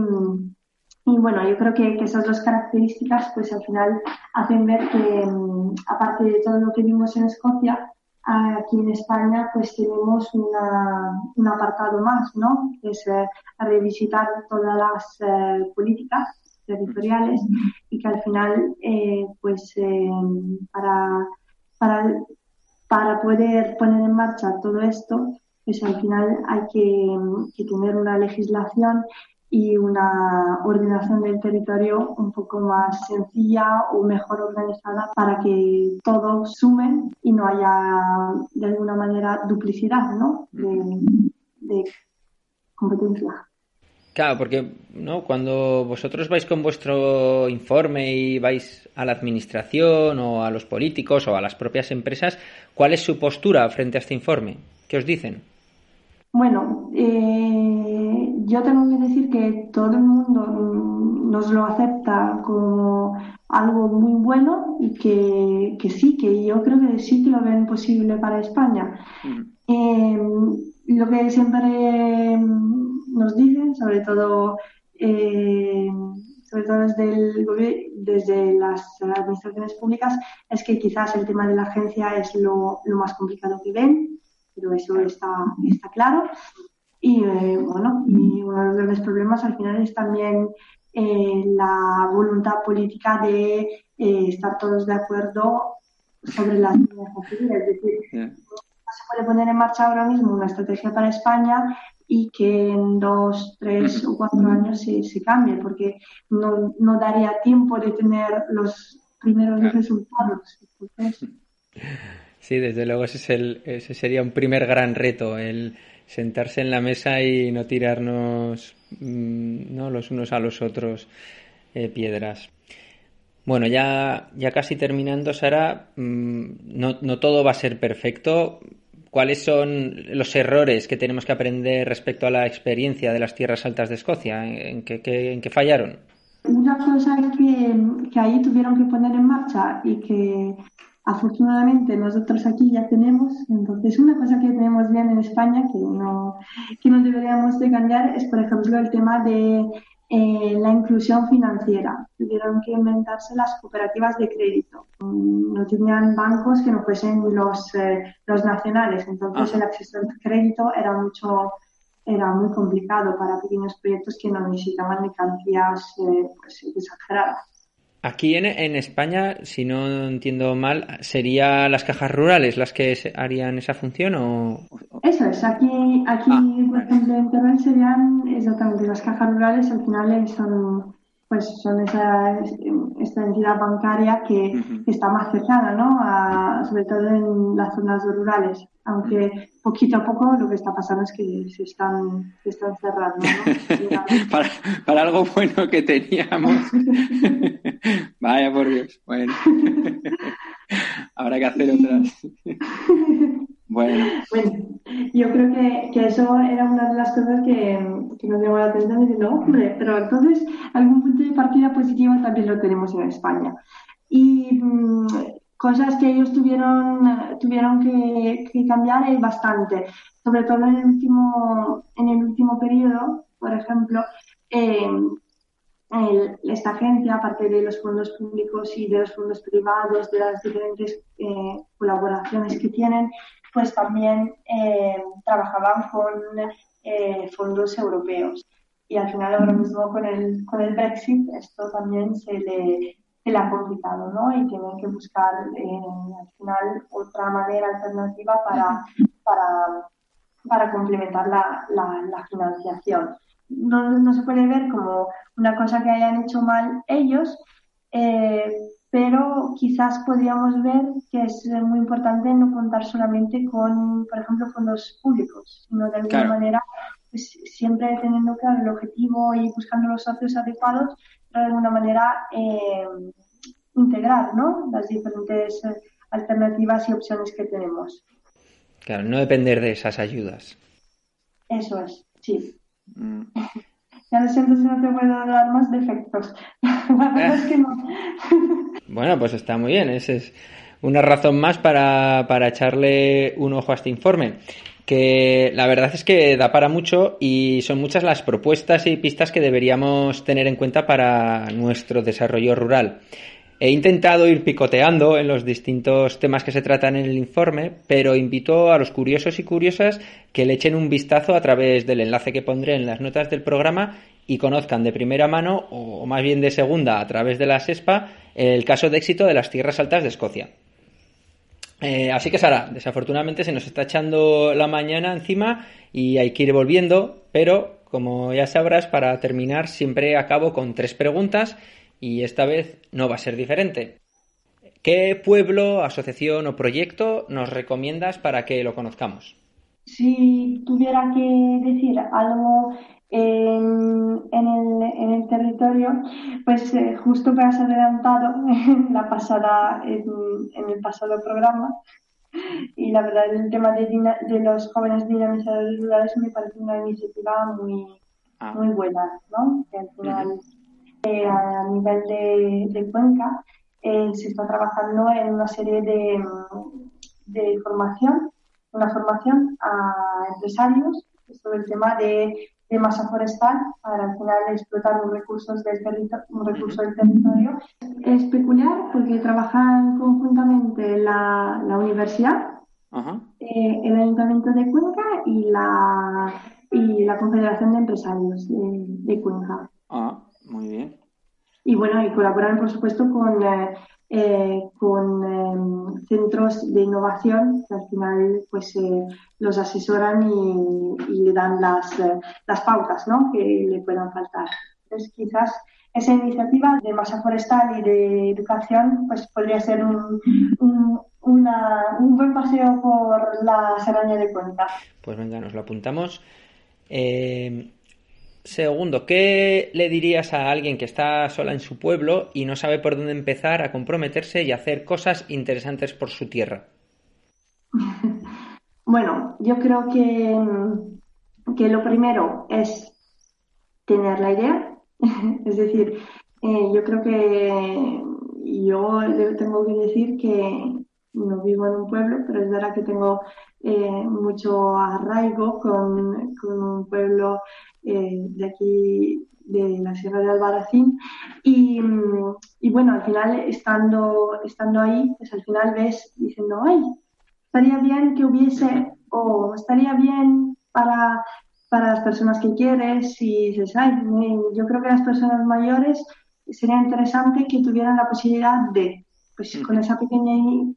bueno, yo creo que, esas dos características pues al final hacen ver que mm, aparte de todo lo que vimos en Escocia, aquí en España pues tenemos un apartado más, ¿no? Que es eh, revisitar todas las eh, políticas territoriales y que al final eh, pues para, para, para poder poner en marcha todo esto pues al final hay que, tener una legislación y una ordenación del territorio un poco más sencilla o mejor organizada para que todos sumen y no haya de alguna manera duplicidad ¿no? de, competencia. Claro, porque ¿no? cuando vosotros vais con vuestro informe y vais a la administración o a los políticos o a las propias empresas, ¿cuál es su postura frente a este informe? ¿Qué os dicen? Bueno, eh, yo tengo que decir que todo el mundo nos lo acepta como algo muy bueno y que, sí, que yo creo que sí que lo ven posible para España. Eh, lo que siempre nos dicen sobre todo, eh, sobre todo desde, el, desde las administraciones públicas, es que quizás el tema de la agencia es lo, lo más complicado que ven, pero eso está, está claro. Y eh, bueno, y uno de los problemas al final es también eh, la voluntad política de eh, estar todos de acuerdo sobre las líneas Es decir, no se puede poner en marcha ahora mismo una estrategia para España y que en dos, tres o cuatro años se, se cambie, porque no, no, daría tiempo de tener los primeros resultados. Sí, desde luego ese, es el, ese sería un primer gran reto, el sentarse en la mesa y no tirarnos mm, ¿no? los unos a los otros eh, piedras. Bueno, ya, ya casi terminando, Sara, mm, no, no todo va a ser perfecto. ¿Cuáles son los errores que tenemos que aprender respecto a la experiencia de las tierras altas de Escocia? ¿En qué, en qué fallaron? Una cosa que, que ahí tuvieron que poner en marcha y que Afortunadamente nosotros aquí ya tenemos, entonces una cosa que tenemos bien en España que no, que no deberíamos de cambiar es, por ejemplo, el tema de eh, la inclusión financiera. Tuvieron que inventarse las cooperativas de crédito. Mm, no tenían bancos que no fuesen los, eh, los nacionales, entonces el acceso al crédito era mucho era muy complicado para pequeños proyectos que no necesitaban mercancías eh, pues, exageradas. Aquí en, en, España, si no entiendo mal, ¿serían las cajas rurales las que harían esa función o...? Eso es, aquí, aquí ah, por ejemplo, en Teruel serían exactamente las cajas rurales, al final son pues son esa, esta entidad bancaria que, está más cercana, ¿no? sobre todo en las zonas rurales. Aunque poquito a poco lo que está pasando es que se están, se están cerrando, ¿no? para, para, algo bueno que teníamos. Vaya por Dios. Bueno. Habrá que hacer otras. Bueno. yo creo que, que, eso era una de las cosas que, que nos llamó la atención no, hombre, pero entonces algún punto de partida positivo también lo tenemos en España. Y mm, cosas que ellos tuvieron, tuvieron que, cambiar es bastante, sobre todo en el último, en el último periodo, por ejemplo, eh, esta agencia, aparte de los fondos públicos y de los fondos privados, de las diferentes eh, colaboraciones que tienen, pues también eh, trabajaban con eh, fondos europeos. Y al final ahora mismo con el, con el Brexit esto también se le, se le ha complicado, ¿no? Y tienen que buscar al final otra manera alternativa para, para, complementar la, la, financiación no, no, se puede ver como una cosa que hayan hecho mal ellos, eh, pero quizás podríamos ver que es muy importante no contar solamente con, por ejemplo, fondos públicos, sino de alguna manera pues, siempre teniendo claro el objetivo y buscando los socios adecuados, pero de alguna manera eh, integrar ¿no? las diferentes alternativas y opciones que tenemos. Claro, no depender de esas ayudas. Eso es, sí. Mm. Ya lo siento si no te puedo dar más defectos. bueno, pues está muy bien. Esa es una razón más para, para echarle un ojo a este informe que la verdad es que da para mucho y son muchas las propuestas y pistas que deberíamos tener en cuenta para nuestro desarrollo rural. He intentado ir picoteando en los distintos temas que se tratan en el informe, pero invito a los curiosos y curiosas que le echen un vistazo a través del enlace que pondré en las notas del programa y conozcan de primera mano, o más bien de segunda, a través de la SESPA, el caso de éxito de las tierras altas de Escocia. Eh, así que Sara, desafortunadamente se nos está echando la mañana encima y hay que ir volviendo, pero como ya sabrás, para terminar siempre acabo con tres preguntas y esta vez no va a ser diferente. ¿Qué pueblo, asociación o proyecto nos recomiendas para que lo conozcamos? Si tuviera que decir algo en, el, territorio, pues eh, justo me has adelantado en, la pasada, en, el pasado programa. Y la verdad, el tema de, de los jóvenes dinamizadores rurales me parece una iniciativa muy, ah. muy buena, ¿no? Que al final eh, a nivel de, Cuenca eh, se está trabajando en una serie de, de formación una formación a empresarios sobre el tema de, masa forestal para al final explotar los recursos del un recurso del territorio. Es peculiar porque trabajan conjuntamente la, la universidad, eh, el Ayuntamiento de Cuenca y la, y la Confederación de Empresarios de, de Cuenca. Ah, muy bien. Y bueno, y colaboran por supuesto con eh, eh, con em, centros de innovación que al final pues eh, los asesoran y, le dan las, eh, las pautas ¿no? que le puedan faltar. Entonces quizás esa iniciativa de masa forestal y de educación pues podría ser un, un, un buen paseo por la Serranía de Cuenca. Pues venga, nos lo apuntamos. Segundo, ¿qué le dirías a alguien que está sola en su pueblo y no sabe por dónde empezar a comprometerse y hacer cosas interesantes por su tierra? Bueno, yo creo que, que lo primero es tener la idea. es decir, eh, yo creo que yo tengo que decir que no vivo en un pueblo, pero es verdad que tengo eh, mucho arraigo con, con un pueblo eh, de aquí de la Sierra de Albarracín. Y, y, bueno, al final estando, estando ahí, pues al final ves diciendo, ay, estaría bien que hubiese o estaría bien para, para las personas que quieres y dices, ay, yo creo que las personas mayores sería interesante que tuvieran la posibilidad de, pues con esa pequeña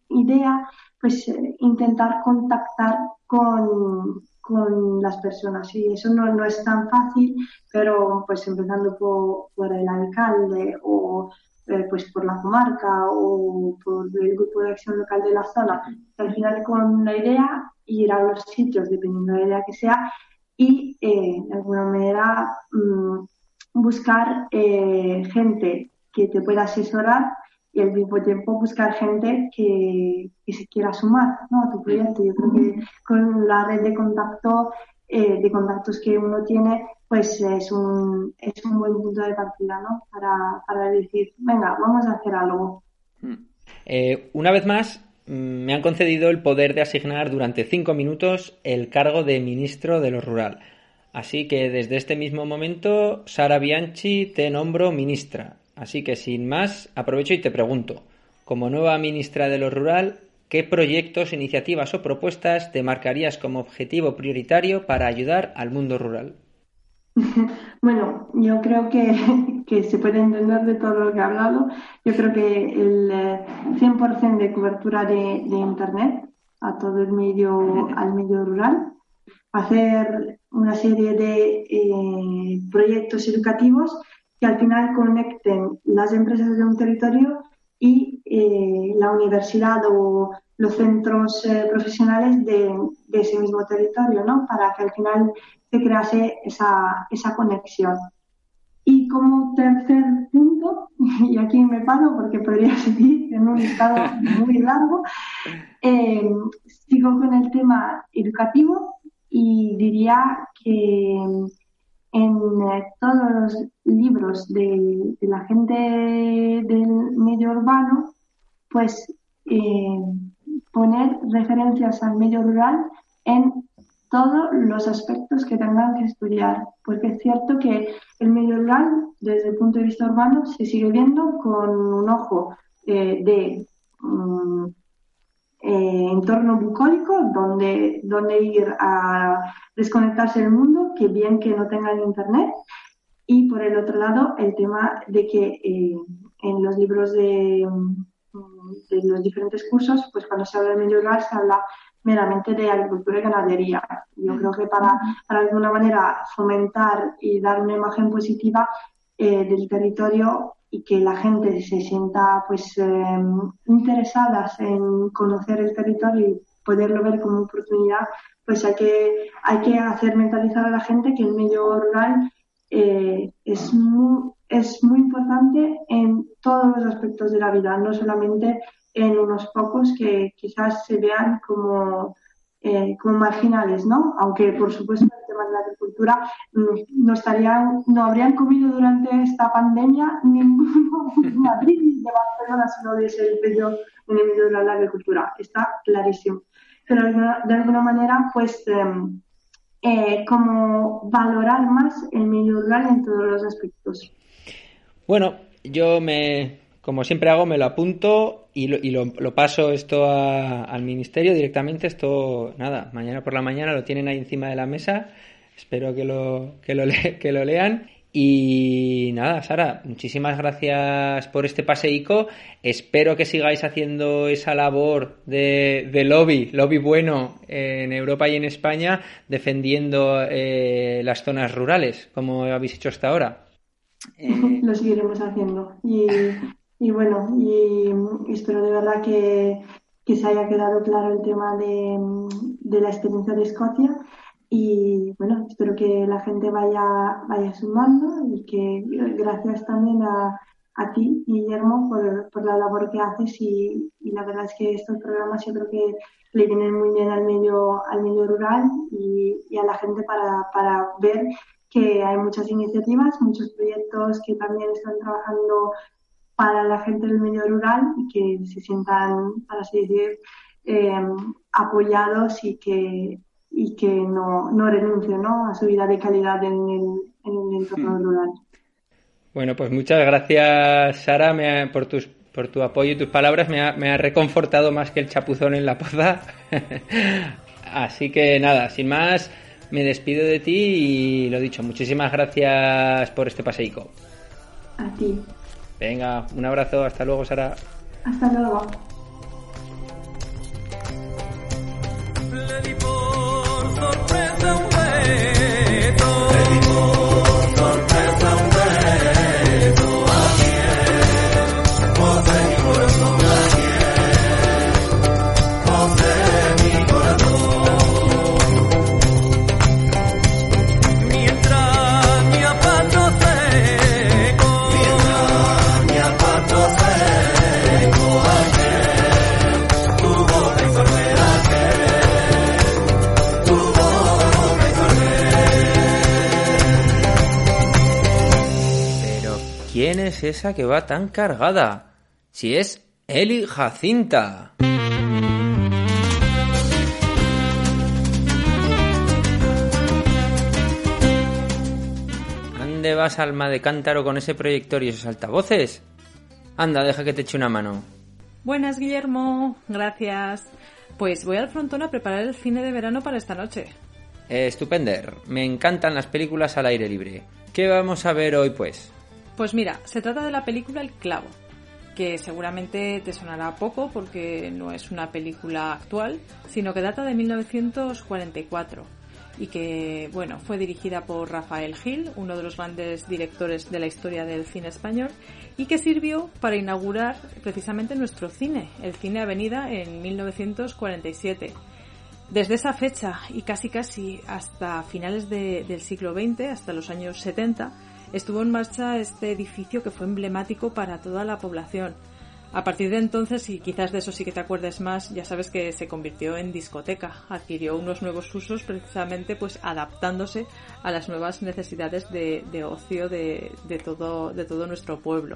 idea, pues eh, intentar contactar con, con las personas. Y eso no, no es tan fácil, pero pues empezando por, por el alcalde o eh, pues por la comarca o por el grupo de acción local de la zona, al final con una idea ir a los sitios dependiendo de la idea que sea y eh, de alguna manera mm, buscar eh, gente que te pueda asesorar y al mismo tiempo buscar gente que, se quiera sumar a tu proyecto. Yo creo que con la red de contacto, eh, de contactos que uno tiene, pues es un, es un buen punto de partida ¿no? para, para decir, venga, vamos a hacer algo. Hmm. Eh, una vez más, mm, me han concedido el poder de asignar durante cinco minutos el cargo de ministro de lo rural. Así que desde este mismo momento, Sara Bianchi, te nombro ministra. Así que sin más, aprovecho y te pregunto, como nueva ministra de lo rural, ¿qué proyectos, iniciativas o propuestas te marcarías como objetivo prioritario para ayudar al mundo rural? Bueno, yo creo que, se puede entender de todo lo que he hablado. Yo creo que el 100% eh, de cobertura de, Internet a todo el medio, al medio rural, hacer una serie de eh, proyectos educativos que al final conecten las empresas de un territorio y eh, la universidad o los centros eh, profesionales de, ese mismo territorio, ¿no? Para que al final se crease esa, esa conexión. Y como tercer punto, y aquí me paro porque podría seguir en un estado muy largo, eh, sigo con el tema educativo y diría que en eh, todos los libros de, la gente del medio urbano, pues eh, poner referencias al medio rural en todos los aspectos que tengan que estudiar, porque es cierto que el medio rural, desde el punto de vista urbano, se sigue viendo con un ojo eh, de mm, eh, entorno bucólico donde, donde ir a desconectarse del mundo, que bien que no tengan internet. Y por el otro lado, el tema de que eh, en los libros de, de, los diferentes cursos, pues cuando se habla de medio rural se habla meramente de agricultura y ganadería. Yo creo que para, para alguna manera fomentar y dar una imagen positiva eh, del territorio y que la gente se sienta pues em, interesadas en conocer el territorio y poderlo ver como oportunidad, pues hay que, hay que hacer mentalizar a la gente que el medio rural eh, es, es muy importante en todos los aspectos de la vida, no solamente en unos pocos que quizás se vean como, eh, como marginales, ¿no? Aunque por supuesto de la agricultura, no, estarían, no habrían comido durante esta pandemia ninguno de Madrid ni de Barcelona si no hubiese ello en el medio de la agricultura. Está clarísimo. pero de alguna manera, pues, em, eh, como valorar más el medio rural en todos los aspectos. Bueno, yo me, como siempre hago, me lo apunto y lo, paso esto al ministerio directamente. Esto, nada, mañana por la mañana lo tienen ahí encima de la mesa. Espero que lo, que lo, lean. Y nada, Sara, muchísimas gracias por este paseico. Espero que sigáis haciendo esa labor de, de lobby, lobby bueno en Europa y en España, defendiendo eh, las zonas rurales, como habéis hecho hasta ahora. Lo seguiremos haciendo. Y y bueno, y, espero de verdad que, se haya quedado claro el tema de, la experiencia de Escocia. Y bueno, espero que la gente vaya, vaya sumando y que gracias también a, a ti, Guillermo, por, por, la labor que haces y, la verdad es que estos programas yo creo que le vienen muy bien al medio, al medio rural y, y a la gente para, para ver que hay muchas iniciativas, muchos proyectos que también están trabajando para la gente del medio rural y que se sientan, para así decir, eh, apoyados y que, y que no, no renuncien ¿no? a su vida de calidad en el, en el entorno hmm. rural. Bueno, pues muchas gracias, Sara, por tus por tu apoyo y tus palabras. Me ha, me ha reconfortado más que el chapuzón en la poza. Así que nada, sin más, me despido de ti y lo dicho, muchísimas gracias por este paseico. A ti. Venga, un abrazo, hasta luego, Sara. Hasta luego. ¿Quién es esa que va tan cargada? Si es Eli Jacinta. ¿Dónde vas, alma de cántaro, con ese proyector y esos altavoces? Anda, deja que te eche una mano. Buenas, Guillermo. Gracias. Pues voy al frontón a preparar el cine de verano para esta noche. estupender. Me encantan las películas al aire libre. ¿Qué vamos a ver hoy, pues? Pues mira, se trata de la película El clavo, que seguramente te sonará poco porque no es una película actual, sino que data de 1944 y que, bueno, fue dirigida por Rafael Gil, uno de los grandes directores de la historia del cine español, y que sirvió para inaugurar precisamente nuestro cine, el Cine Avenida, en 1947. Desde esa fecha y casi casi hasta finales del siglo XX, hasta los años 70, estuvo en marcha este edificio que fue emblemático para toda la población. A partir de entonces, y quizás de eso sí que te acuerdes más, ya sabes que se convirtió en discoteca, adquirió unos nuevos usos precisamente pues adaptándose a las nuevas necesidades de, ocio de, todo, de todo nuestro pueblo.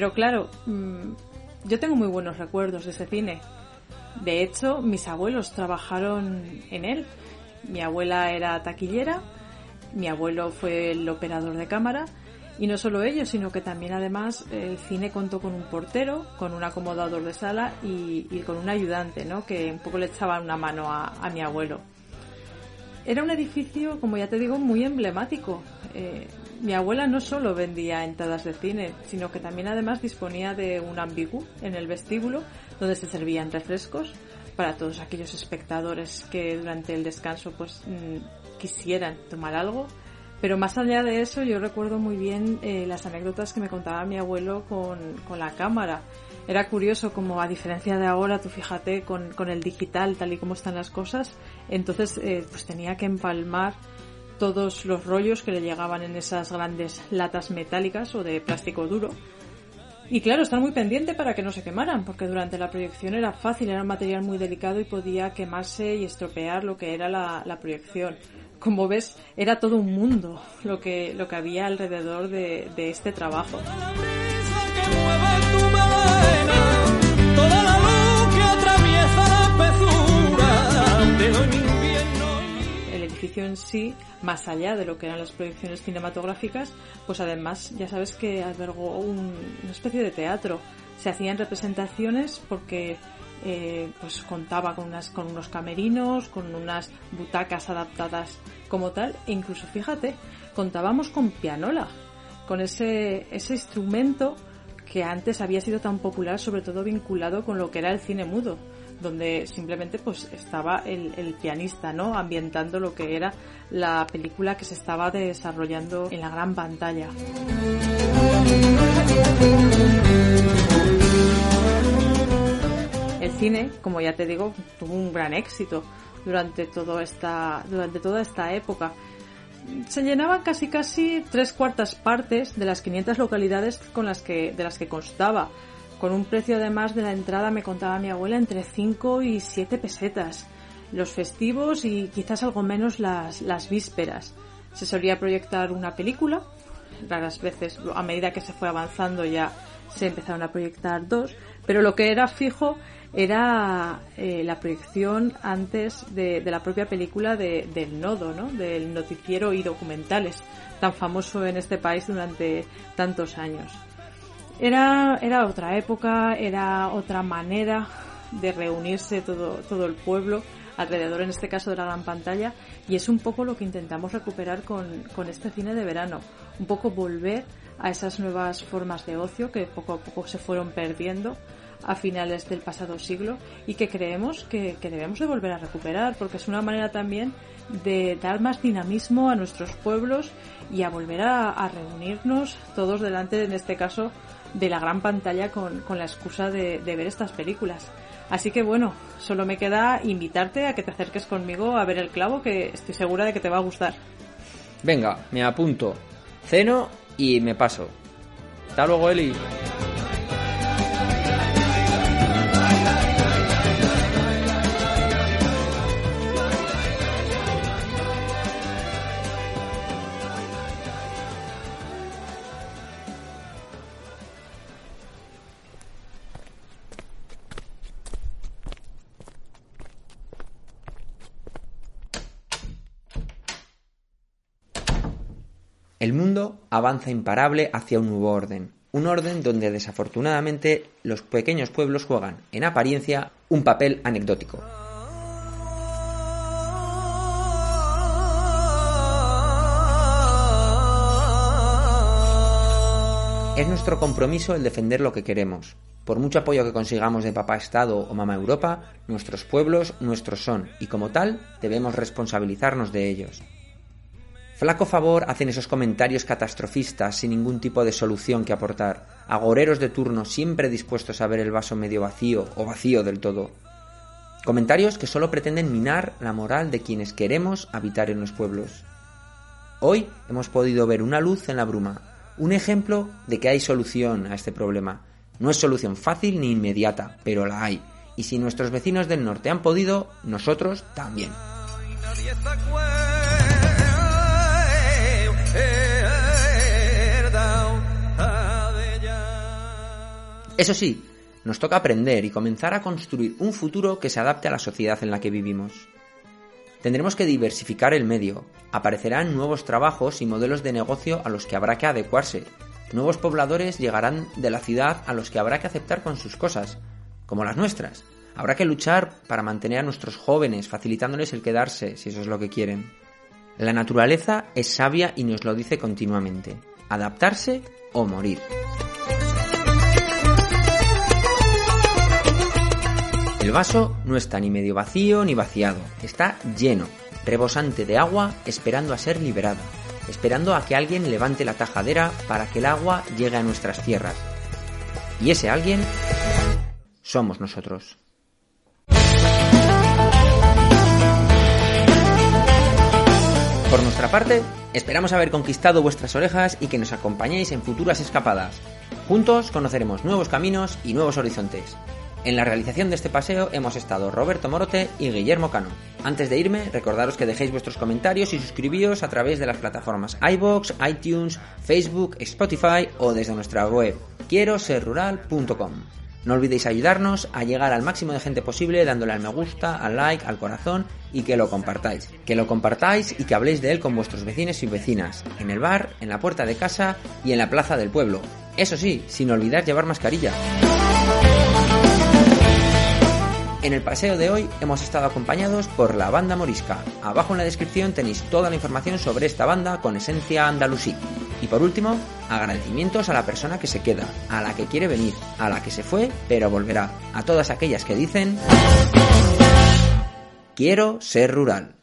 Pero claro, mm, yo tengo muy buenos recuerdos de ese cine. De hecho, mis abuelos trabajaron en él. Mi abuela era taquillera, mi abuelo fue el operador de cámara y no solo ellos, sino que también además el cine contó con un portero, con un acomodador de sala y, con un ayudante, ¿no? Que un poco le echaba una mano a, mi abuelo. Era un edificio, como ya te digo, muy emblemático. Eh, mi abuela no solo vendía entradas de cine, sino que también además disponía de un ambigú en el vestíbulo donde se servían refrescos para todos aquellos espectadores que durante el descanso pues mm, quisieran tomar algo. Pero más allá de eso, yo recuerdo muy bien eh, las anécdotas que me contaba mi abuelo con, la cámara. Era curioso como a diferencia de ahora, tú fíjate, con, con el digital, tal y como están las cosas, entonces eh, pues tenía que empalmar todos los rollos que le llegaban en esas grandes latas metálicas o de plástico duro. Y claro, estar muy pendiente para que no se quemaran, porque durante la proyección era fácil, era un material muy delicado y podía quemarse y estropear lo que era la, proyección. Como ves, era todo un mundo lo que, lo que había alrededor de, de este trabajo. Edificio en sí, más allá de lo que eran las proyecciones cinematográficas, pues además ya sabes que albergó una especie de teatro. Se hacían representaciones porque eh, pues contaba con unas con unos camerinos, con unas butacas adaptadas como tal, e incluso fíjate, contábamos con pianola, con ese instrumento que antes había sido tan popular, sobre todo vinculado con lo que era el cine mudo donde simplemente pues estaba el, pianista, ¿no? Ambientando lo que era la película que se estaba desarrollando en la gran pantalla. El cine, como ya te digo, tuvo un gran éxito durante todo esta durante toda esta época. Se llenaban casi casi tres cuartas partes de las 500 localidades con las que de las que constaba con un precio además de la entrada, me contaba mi abuela, entre 5 y 7 pesetas. Los festivos y quizás algo menos las, las vísperas. Se solía proyectar una película, raras veces, a medida que se fue avanzando ya se empezaron a proyectar dos, pero lo que era fijo era eh, la proyección antes de, de la propia película de, del nodo, ¿no? del noticiero y documentales, tan famoso en este país durante tantos años. Era, era otra época, era otra manera de reunirse todo, todo el pueblo alrededor, en este caso de la gran pantalla, y es un poco lo que intentamos recuperar con, con este cine de verano, un poco volver a esas nuevas formas de ocio que poco a poco se fueron perdiendo a finales del pasado siglo y que creemos que, que, debemos de volver a recuperar porque es una manera también de dar más dinamismo a nuestros pueblos y a volver a, a reunirnos todos delante, en este caso, de la gran pantalla con, con la excusa de, de, ver estas películas. Así que bueno, solo me queda invitarte a que te acerques conmigo a ver el clavo, que estoy segura de que te va a gustar. Venga, me apunto, ceno y me paso. Hasta luego, Eli. Avanza imparable hacia un nuevo orden, un orden donde desafortunadamente los pequeños pueblos juegan, en apariencia, un papel anecdótico. Es nuestro compromiso el defender lo que queremos. Por mucho apoyo que consigamos de papá Estado o mamá Europa, nuestros pueblos nuestros son, y como tal debemos responsabilizarnos de ellos. Flaco favor hacen esos comentarios catastrofistas sin ningún tipo de solución que aportar, agoreros de turno siempre dispuestos a ver el vaso medio vacío o vacío del todo. Comentarios que solo pretenden minar la moral de quienes queremos habitar en los pueblos. Hoy hemos podido ver una luz en la bruma, un ejemplo de que hay solución a este problema. No es solución fácil ni inmediata, pero la hay. Y si nuestros vecinos del norte han podido, nosotros también. Eso sí, nos toca aprender y comenzar a construir un futuro que se adapte a la sociedad en la que vivimos. Tendremos que diversificar el medio, aparecerán nuevos trabajos y modelos de negocio a los que habrá que adecuarse, nuevos pobladores llegarán de la ciudad a los que habrá que aceptar con sus cosas, como las nuestras. Habrá que luchar para mantener a nuestros jóvenes, facilitándoles el quedarse, si eso es lo que quieren. La naturaleza es sabia y nos lo dice continuamente. Adaptarse o morir. El vaso no está ni medio vacío ni vaciado, está lleno, rebosante de agua, esperando a ser liberada, esperando a que alguien levante la tajadera para que el agua llegue a nuestras tierras. Y ese alguien somos nosotros. Por nuestra parte, esperamos haber conquistado vuestras orejas y que nos acompañéis en futuras escapadas. Juntos conoceremos nuevos caminos y nuevos horizontes. En la realización de este paseo hemos estado Roberto Morote y Guillermo Cano. Antes de irme, recordaros que dejéis vuestros comentarios y suscribíos a través de las plataformas iBox, iTunes, Facebook, Spotify o desde nuestra web quiero No olvidéis ayudarnos a llegar al máximo de gente posible dándole al me gusta, al like, al corazón y que lo compartáis. Que lo compartáis y que habléis de él con vuestros vecinos y vecinas, en el bar, en la puerta de casa y en la plaza del pueblo. Eso sí, sin olvidar llevar mascarilla. En el paseo de hoy hemos estado acompañados por la banda Morisca. Abajo en la descripción tenéis toda la información sobre esta banda con esencia andalusí. Y por último, agradecimientos a la persona que se queda, a la que quiere venir, a la que se fue pero volverá, a todas aquellas que dicen quiero ser rural.